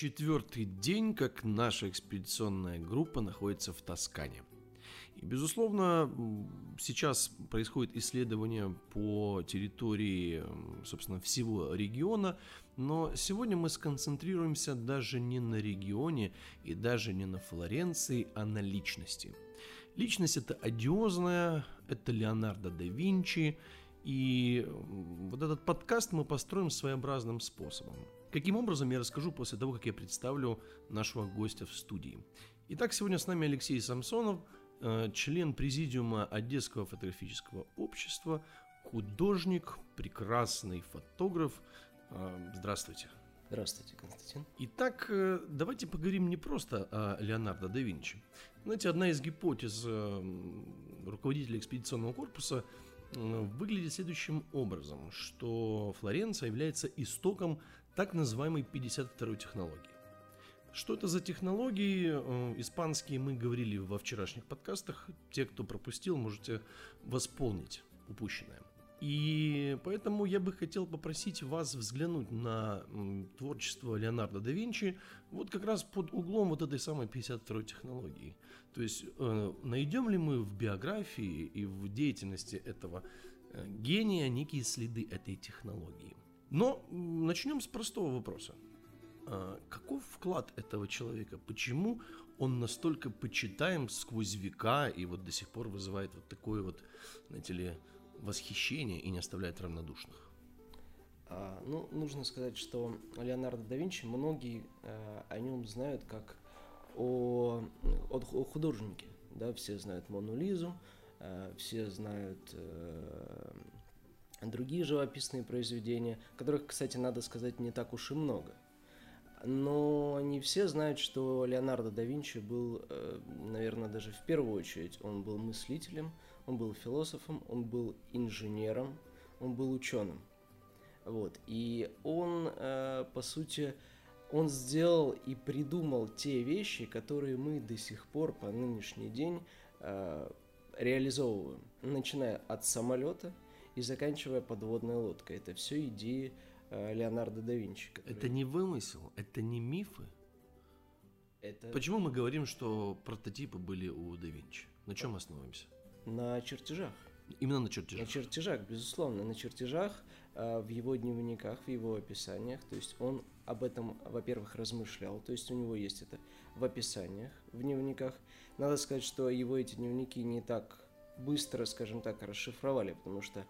Четвертый день, как наша экспедиционная группа находится в Тоскане. И, безусловно, сейчас происходит исследование по территории, собственно, всего региона, но сегодня мы сконцентрируемся даже не на регионе и даже не на Флоренции, а на личности. Личность это одиозная, это Леонардо да Винчи, и вот этот подкаст мы построим своеобразным способом. Каким образом, я расскажу после того, как я представлю нашего гостя в студии. Итак, сегодня с нами Алексей Самсонов, э, член президиума Одесского фотографического общества, художник, прекрасный фотограф. Э, здравствуйте. Здравствуйте, Константин. Итак, э, давайте поговорим не просто о Леонардо да Винчи. Знаете, одна из гипотез руководителя экспедиционного корпуса выглядит следующим образом, что Флоренция является истоком так называемой 52-й технологии. Что это за технологии? Э, испанские мы говорили во вчерашних подкастах. Те, кто пропустил, можете восполнить упущенное. И поэтому я бы хотел попросить вас взглянуть на творчество Леонардо да Винчи вот как раз под углом вот этой самой 52-й технологии. То есть э, найдем ли мы в биографии и в деятельности этого э, гения некие следы этой технологии. Но начнем с простого вопроса. А, каков вклад этого человека? Почему он настолько почитаем сквозь века и вот до сих пор вызывает вот такое вот, знаете ли, восхищение и не оставляет равнодушных? А, ну, нужно сказать, что Леонардо да Винчи многие а, о нем знают как о, о, художнике. Да, все знают Мону Лизу, все знают а, другие живописные произведения, которых, кстати, надо сказать, не так уж и много – но не все знают, что Леонардо да Винчи был, э, наверное, даже в первую очередь, он был мыслителем, он был философом, он был инженером, он был ученым. Вот. И он, э, по сути, он сделал и придумал те вещи, которые мы до сих пор по нынешний день э, реализовываем. Начиная от самолета и заканчивая подводной лодкой. Это все идеи Э, Леонардо да Винчи. Который... Это не вымысел, это не мифы. Это... Почему мы говорим, что прототипы были у да Винчи? На чем основываемся? На чертежах. Именно на чертежах? На чертежах, безусловно. На чертежах, э, в его дневниках, в его описаниях. То есть он об этом, во-первых, размышлял. То есть у него есть это в описаниях, в дневниках. Надо сказать, что его эти дневники не так быстро, скажем так, расшифровали, потому что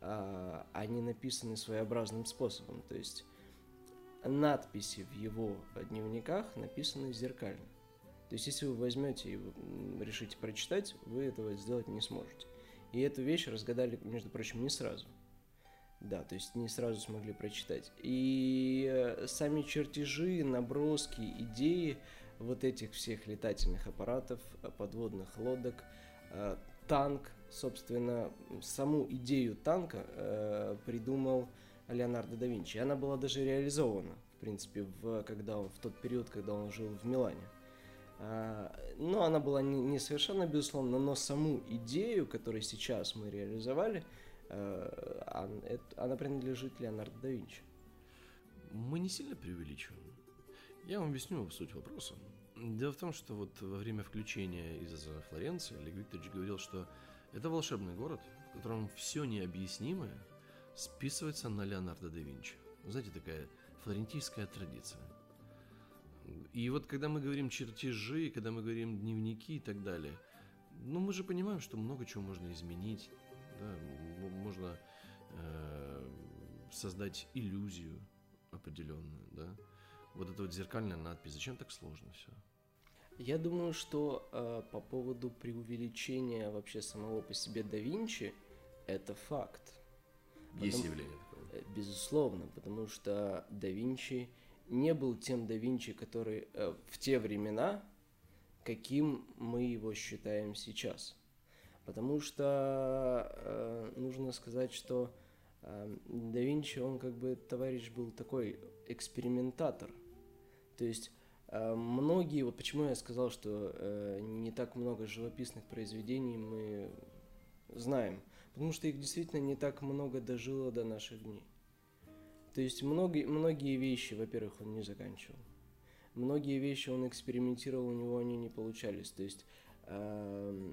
а, они написаны своеобразным способом. То есть надписи в его дневниках написаны зеркально. То есть если вы возьмете и решите прочитать, вы этого сделать не сможете. И эту вещь разгадали, между прочим, не сразу. Да, то есть не сразу смогли прочитать. И э, сами чертежи, наброски, идеи вот этих всех летательных аппаратов, подводных лодок, э, танк, собственно, саму идею танка э, придумал Леонардо да Винчи. Она была даже реализована, в принципе, в, когда он, в тот период, когда он жил в Милане. А, но она была не, не совершенно, безусловно, но саму идею, которую сейчас мы реализовали, э, она, она принадлежит Леонардо да Винчи. Мы не сильно преувеличиваем. Я вам объясню суть вопроса. Дело в том, что вот во время включения из Флоренции Олег Викторович говорил, что это волшебный город, в котором все необъяснимое списывается на Леонардо да Винчи. Знаете, такая флорентийская традиция. И вот когда мы говорим чертежи, когда мы говорим дневники и так далее, ну мы же понимаем, что много чего можно изменить, да, можно э, создать иллюзию определенную, да. Вот эта вот зеркальная надпись, зачем так сложно все? Я думаю, что э, по поводу преувеличения вообще самого по себе да Винчи, это факт. Есть потому, явление такое. Э, безусловно, потому что да Винчи не был тем да Винчи, который э, в те времена, каким мы его считаем сейчас. Потому что э, нужно сказать, что э, да Винчи, он как бы товарищ был такой экспериментатор. То есть многие, вот почему я сказал, что э, не так много живописных произведений мы знаем, потому что их действительно не так много дожило до наших дней. То есть многие, многие вещи, во-первых, он не заканчивал. многие вещи он экспериментировал, у него они не получались. То есть э,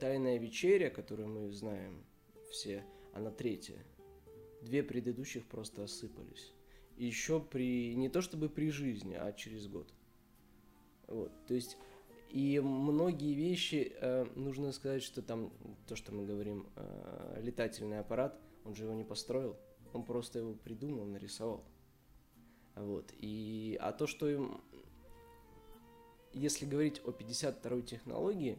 «Тайная вечеря», которую мы знаем все, она третья. Две предыдущих просто осыпались. Еще при, не то чтобы при жизни, а через год. Вот, то есть и многие вещи, э, нужно сказать, что там, то, что мы говорим, э, летательный аппарат, он же его не построил, он просто его придумал, нарисовал. Вот. И, а то, что им, если говорить о 52-й технологии,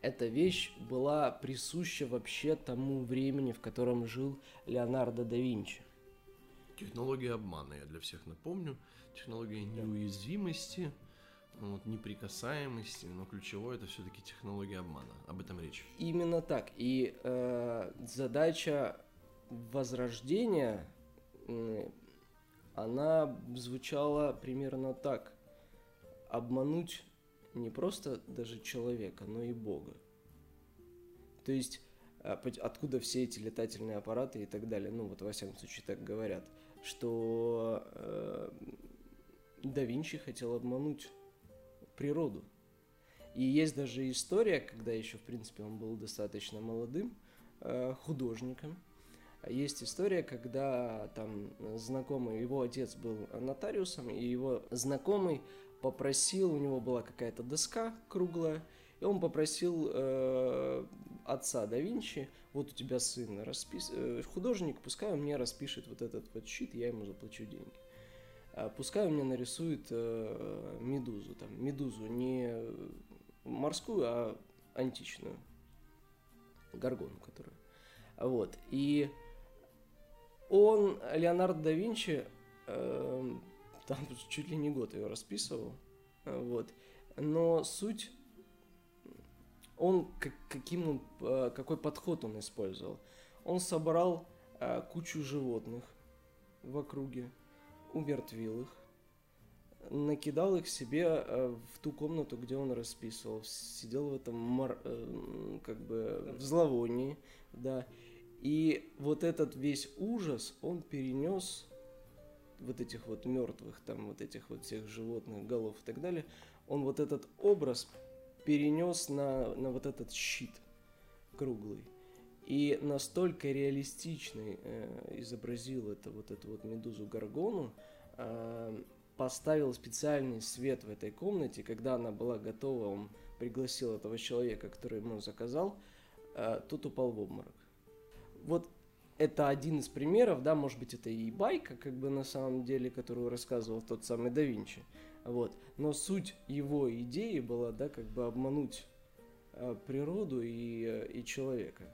эта вещь была присуща вообще тому времени, в котором жил Леонардо да Винчи. Технология обмана, я для всех напомню. Технология неуязвимости – вот, неприкасаемости, но ключевое это все-таки технология обмана. Об этом речь. Именно так. И э, задача возрождения, она звучала примерно так. Обмануть не просто даже человека, но и Бога. То есть э, откуда все эти летательные аппараты и так далее. Ну вот во всяком случае так говорят, что э, да Винчи хотел обмануть природу. И есть даже история, когда еще, в принципе, он был достаточно молодым э, художником. Есть история, когда там знакомый, его отец был нотариусом, и его знакомый попросил, у него была какая-то доска круглая, и он попросил э, отца да Винчи, вот у тебя сын распис... э, художник, пускай он мне распишет вот этот вот щит, я ему заплачу деньги. А пускай он мне нарисует э, медузу, там, медузу не морскую, а античную, горгону, которую. Вот, и он, Леонардо да Винчи, э, там чуть ли не год ее расписывал, вот, но суть, он, как, каким он, э, какой подход он использовал. Он собрал кучу животных в округе, умертвил их, накидал их себе э, в ту комнату, где он расписывал, сидел в этом мар... Э, как бы в зловонии, да. И вот этот весь ужас он перенес вот этих вот мертвых, там вот этих вот всех животных, голов и так далее, он вот этот образ перенес на, на вот этот щит круглый. И настолько реалистичный э, изобразил это вот эту вот медузу Гаргону, э, поставил специальный свет в этой комнате, когда она была готова, он пригласил этого человека, который ему заказал, э, тот упал в обморок. Вот это один из примеров, да, может быть, это и байка, как бы на самом деле, которую рассказывал тот самый да Винчи. Вот. Но суть его идеи была, да, как бы обмануть э, природу и, э, и человека.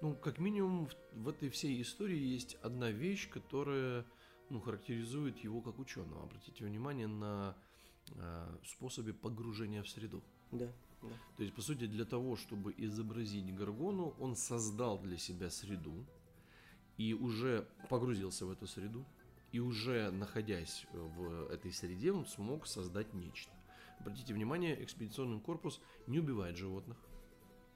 Ну, как минимум, в, в этой всей истории есть одна вещь, которая ну, характеризует его как ученого. Обратите внимание на э, способе погружения в среду. Да, да. То есть, по сути, для того, чтобы изобразить Гаргону, он создал для себя среду и уже погрузился в эту среду, и уже находясь в этой среде, он смог создать нечто. Обратите внимание, экспедиционный корпус не убивает животных,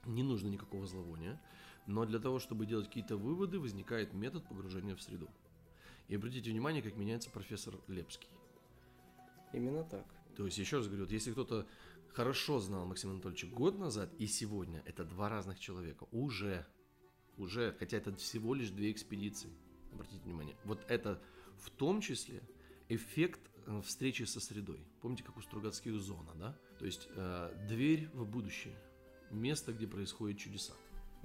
не нужно никакого зловония. Но для того, чтобы делать какие-то выводы, возникает метод погружения в среду. И обратите внимание, как меняется профессор Лепский. Именно так. То есть, еще раз говорю, вот если кто-то хорошо знал Максима Анатольевича год назад и сегодня, это два разных человека. Уже, уже, хотя это всего лишь две экспедиции. Обратите внимание. Вот это в том числе эффект э, встречи со средой. Помните, как у Стругацких зона, да? То есть э, дверь в будущее, место, где происходят чудеса.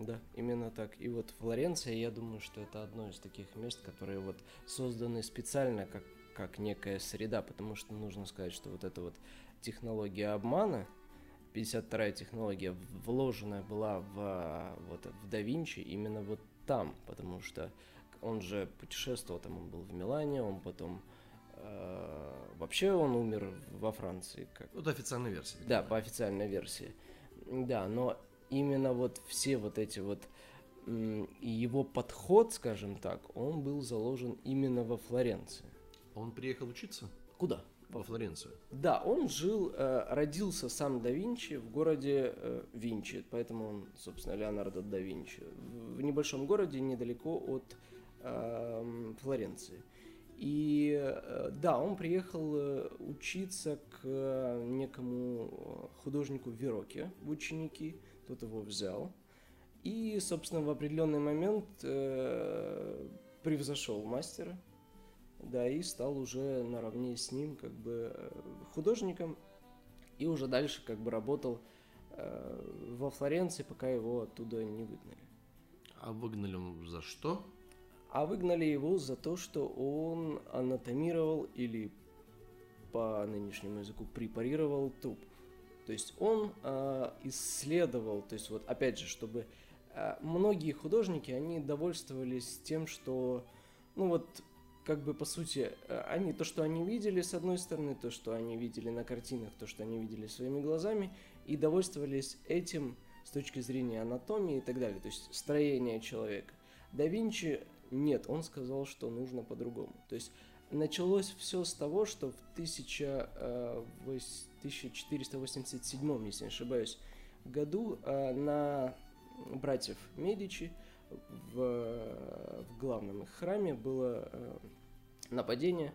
Да, именно так. И вот Флоренция, я думаю, что это одно из таких мест, которые вот созданы специально как, как некая среда, потому что нужно сказать, что вот эта вот технология обмана, 52-я технология, вложенная была в, вот, в да Винчи именно вот там, потому что он же путешествовал, там он был в Милане, он потом э, вообще он умер во Франции. Как... Вот официальная версия. Да, по официальной версии. Да, но именно вот все вот эти вот и его подход, скажем так, он был заложен именно во Флоренции. Он приехал учиться? Куда? Во Флоренцию. Да, он жил, э, родился сам да Винчи в городе э, Винчи, поэтому он, собственно, Леонардо да Винчи, в небольшом городе недалеко от э, Флоренции. И э, да, он приехал учиться к некому художнику Вероке в ученики, тот его взял. И, собственно, в определенный момент э, превзошел мастера, да, и стал уже наравне с ним как бы художником, и уже дальше как бы работал э, во Флоренции, пока его оттуда не выгнали. А выгнали он за что? А выгнали его за то, что он анатомировал или по нынешнему языку препарировал труп. То есть он э, исследовал, то есть вот опять же, чтобы э, многие художники, они довольствовались тем, что, ну вот, как бы по сути, э, они то, что они видели с одной стороны, то, что они видели на картинах, то, что они видели своими глазами, и довольствовались этим с точки зрения анатомии и так далее, то есть строения человека. Да Винчи нет, он сказал, что нужно по-другому. То есть началось все с того, что в 1487, э, если не ошибаюсь, году э, на братьев Медичи в, в главном их храме было э, нападение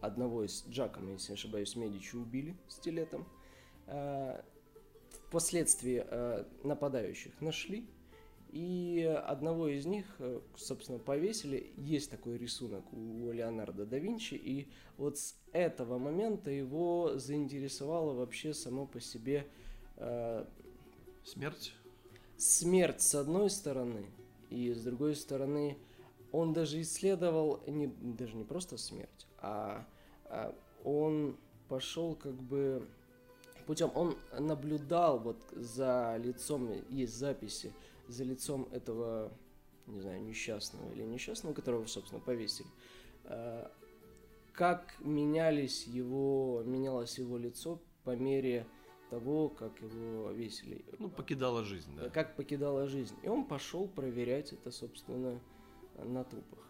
одного из Джакома, если не ошибаюсь, Медичи убили стилетом. Впоследствии нападающих нашли, и одного из них, э, собственно, повесили. Есть такой рисунок у Леонардо да Винчи. И вот с этого момента его заинтересовало вообще само по себе... Э, Смерть? Смерть с одной стороны. И с другой стороны, он даже исследовал не, даже не просто смерть, а, а он пошел как бы путем, он наблюдал вот за лицом, есть записи, за лицом этого, не знаю, несчастного или несчастного, которого, собственно, повесили, э, как менялись его, менялось его лицо по мере того, как его весили. Ну, покидала жизнь, да. Как покидала жизнь. И он пошел проверять это, собственно, на трупах.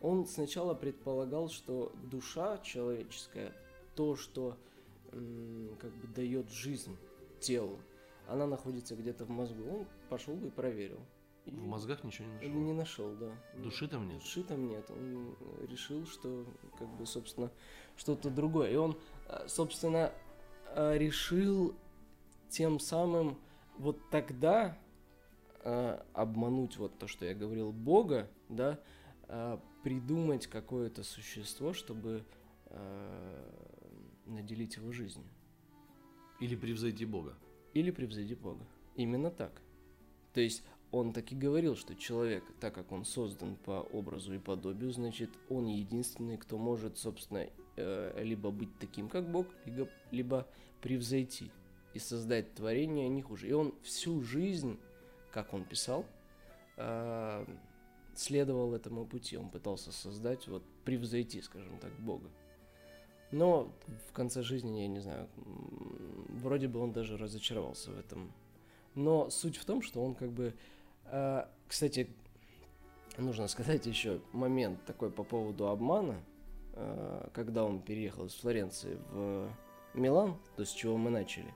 Он сначала предполагал, что душа человеческая, то, что как бы дает жизнь телу, она находится где-то в мозгу. Он пошел и проверил. И в мозгах ничего не нашел? Не нашел, да. Души там нет? Души там нет. Он решил, что, как бы, собственно, что-то другое. И он, э, собственно, э, решил тем самым вот тогда э, обмануть вот то, что я говорил, Бога, да, придумать какое-то существо, чтобы наделить его жизнью. Или превзойти Бога или превзойди Бога. Именно так. То есть он так и говорил, что человек, так как он создан по образу и подобию, значит, он единственный, кто может, собственно, э, либо быть таким, как Бог, либо, превзойти и создать творение не хуже. И он всю жизнь, как он писал, э, следовал этому пути. Он пытался создать, вот, превзойти, скажем так, Бога. Но в конце жизни, я не знаю, вроде бы он даже разочаровался в этом. Но суть в том, что он как бы... Э, кстати, нужно сказать еще момент такой по поводу обмана. Э, когда он переехал из Флоренции в Милан, то с чего мы начали.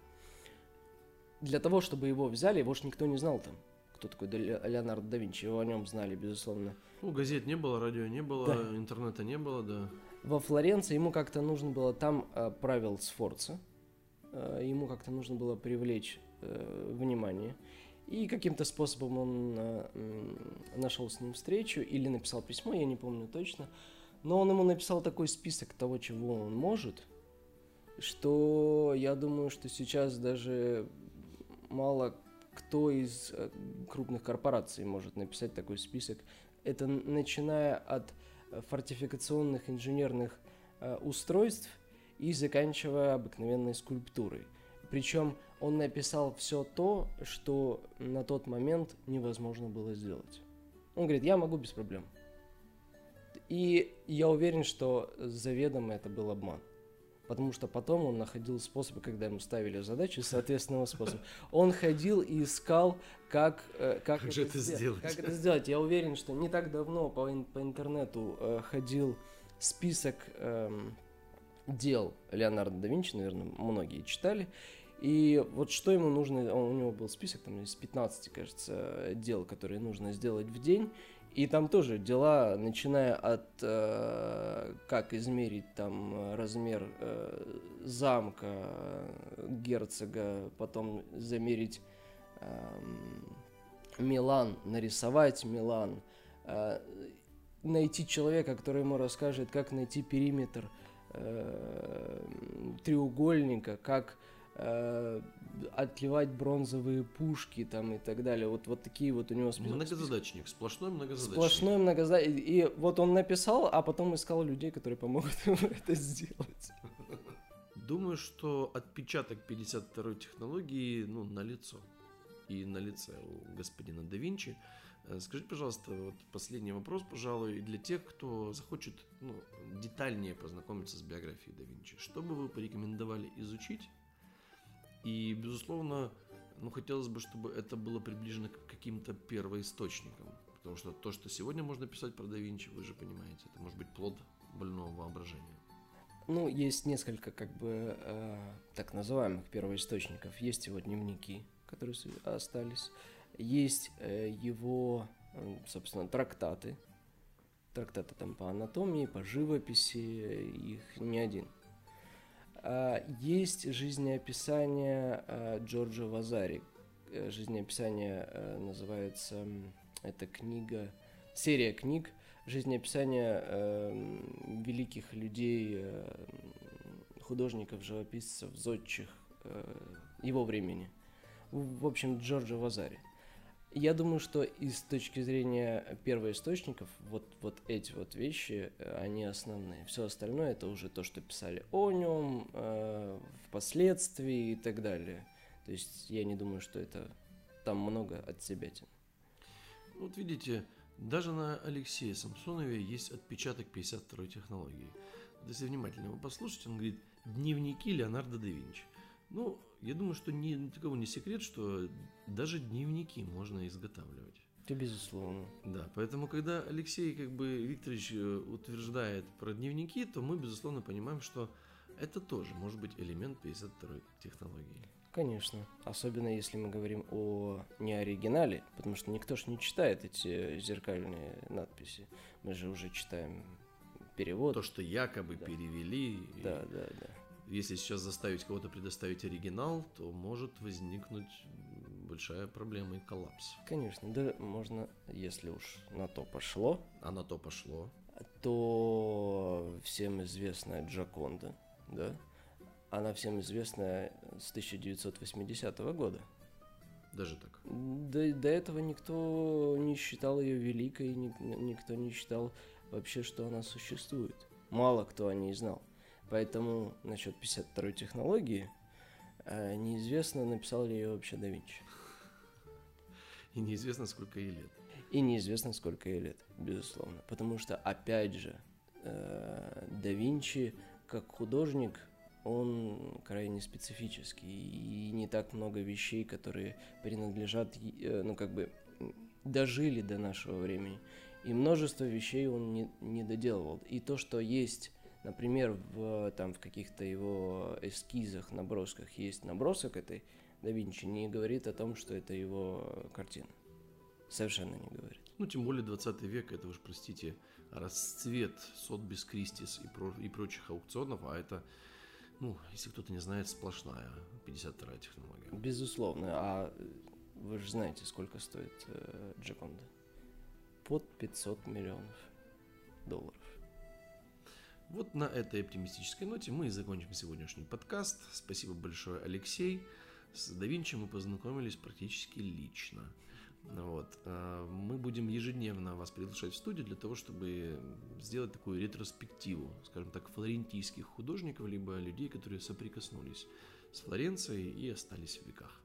Для того, чтобы его взяли, его же никто не знал там кто такой Леонардо да Винчи. Его о нем знали, безусловно. Ну, газет не было, радио не было, да. интернета не было, да. Во Флоренции ему как-то нужно было, там э, правил Сфорца, э, ему как-то нужно было привлечь внимание. И каким-то способом он э, нашел с ним встречу или написал письмо, я не помню точно. Но он ему написал такой список того, чего он может, что я думаю, что сейчас даже мало кто из э, крупных корпораций может написать такой список. Это начиная от э, фортификационных инженерных э, устройств и заканчивая обыкновенной скульптурой. Причем он написал все то, что на тот момент невозможно было сделать. Он говорит, я могу без проблем. И я уверен, что заведомо это был обман потому что потом он находил способы, когда ему ставили задачи соответственного способа. Он ходил и искал, как, э, как, как это, же это сделать. Как это сделать. Я уверен, что не так давно по, по интернету э, ходил список э, дел Леонардо да Винчи, наверное, многие читали. И вот что ему нужно, он, у него был список там из 15, кажется, дел, которые нужно сделать в день. И там тоже дела, начиная от э, как измерить там размер э, замка э, герцога, потом замерить э, Милан, нарисовать Милан, э, найти человека, который ему расскажет, как найти периметр э, треугольника, как э, отливать бронзовые пушки там и так далее. Вот, вот такие вот у него список. Многозадачник, сплошной многозадачник. Сплошной многозадачник. И вот он написал, а потом искал людей, которые помогут ему это сделать. Думаю, что отпечаток 52-й технологии, ну, на лицо. И на лице у господина да Винчи. Э, скажите, пожалуйста, вот последний вопрос, пожалуй, для тех, кто захочет ну, детальнее познакомиться с биографией да Винчи. Что бы вы порекомендовали изучить и, безусловно, ну, хотелось бы, чтобы это было приближено к каким-то первоисточникам. Потому что то, что сегодня можно писать про да Винчи, вы же понимаете, это может быть плод больного воображения. Ну, есть несколько, как бы, э, так называемых первоисточников. Есть его дневники, которые остались. Есть э, его, э, собственно, трактаты. Трактаты там по анатомии, по живописи, их не один – есть жизнеописание а, Джорджа Вазари. Э, жизнеописание э, называется, эта книга, серия книг, жизнеописание эм, великих людей, э, художников, живописцев, зодчих его времени. В общем, Джорджа Вазари. Я думаю, что из точки зрения первоисточников, вот, вот эти вот вещи, э, они основные. Все остальное это уже то, что писали о нем, э, впоследствии и так далее. То есть я не думаю, что это там много от себя. Вот видите, даже на Алексее Самсонове есть отпечаток 52-й технологии. Если внимательно его послушать, он говорит «Дневники Леонардо да Винчи». Ну, я думаю, что ни, ни такого не секрет, что даже дневники можно изготавливать. Это безусловно. Да, поэтому когда Алексей как бы Викторович э, утверждает про дневники, то мы безусловно понимаем, что это тоже может быть элемент 52 технологии. Конечно, особенно если мы говорим о не оригинале, потому что никто же не читает эти зеркальные надписи. Мы же уже читаем перевод. То, что якобы да. перевели. Да, да, да если сейчас заставить кого-то предоставить оригинал, то может возникнуть большая проблема и коллапс. Конечно, да, можно, если уж на то пошло. А на то пошло. То всем известная Джаконда, да? Она всем известная с 1980 года. Даже так? До, до этого никто не считал ее великой, никто не считал вообще, что она существует. Мало кто о ней знал. Поэтому насчет 52-й технологии э, неизвестно, написал ли ее вообще да Винчи. И неизвестно, сколько ей лет. И неизвестно, сколько ей лет, безусловно. Потому что, опять же, э, да Винчи, как художник, он крайне специфический. И не так много вещей, которые принадлежат, э, ну, как бы, дожили до нашего времени. И множество вещей он не, не доделывал. И то, что есть Например, в, там, в каких-то его эскизах, набросках есть набросок этой да Винчи, не говорит о том, что это его картина. Совершенно не говорит. Ну, тем более 20 век, это уж, простите, расцвет Сотбис Кристис и, про, и прочих аукционов, а это, ну, если кто-то не знает, сплошная 52-я технология. Безусловно. А вы же знаете, сколько стоит э, Джаконда? Под 500 миллионов долларов. Вот на этой оптимистической ноте мы и закончим сегодняшний подкаст. Спасибо большое, Алексей. С Давинчи мы познакомились практически лично. Вот. А, мы будем ежедневно вас приглашать в студию для того, чтобы сделать такую ретроспективу, скажем так, флорентийских художников, либо людей, которые соприкоснулись с Флоренцией и остались в веках.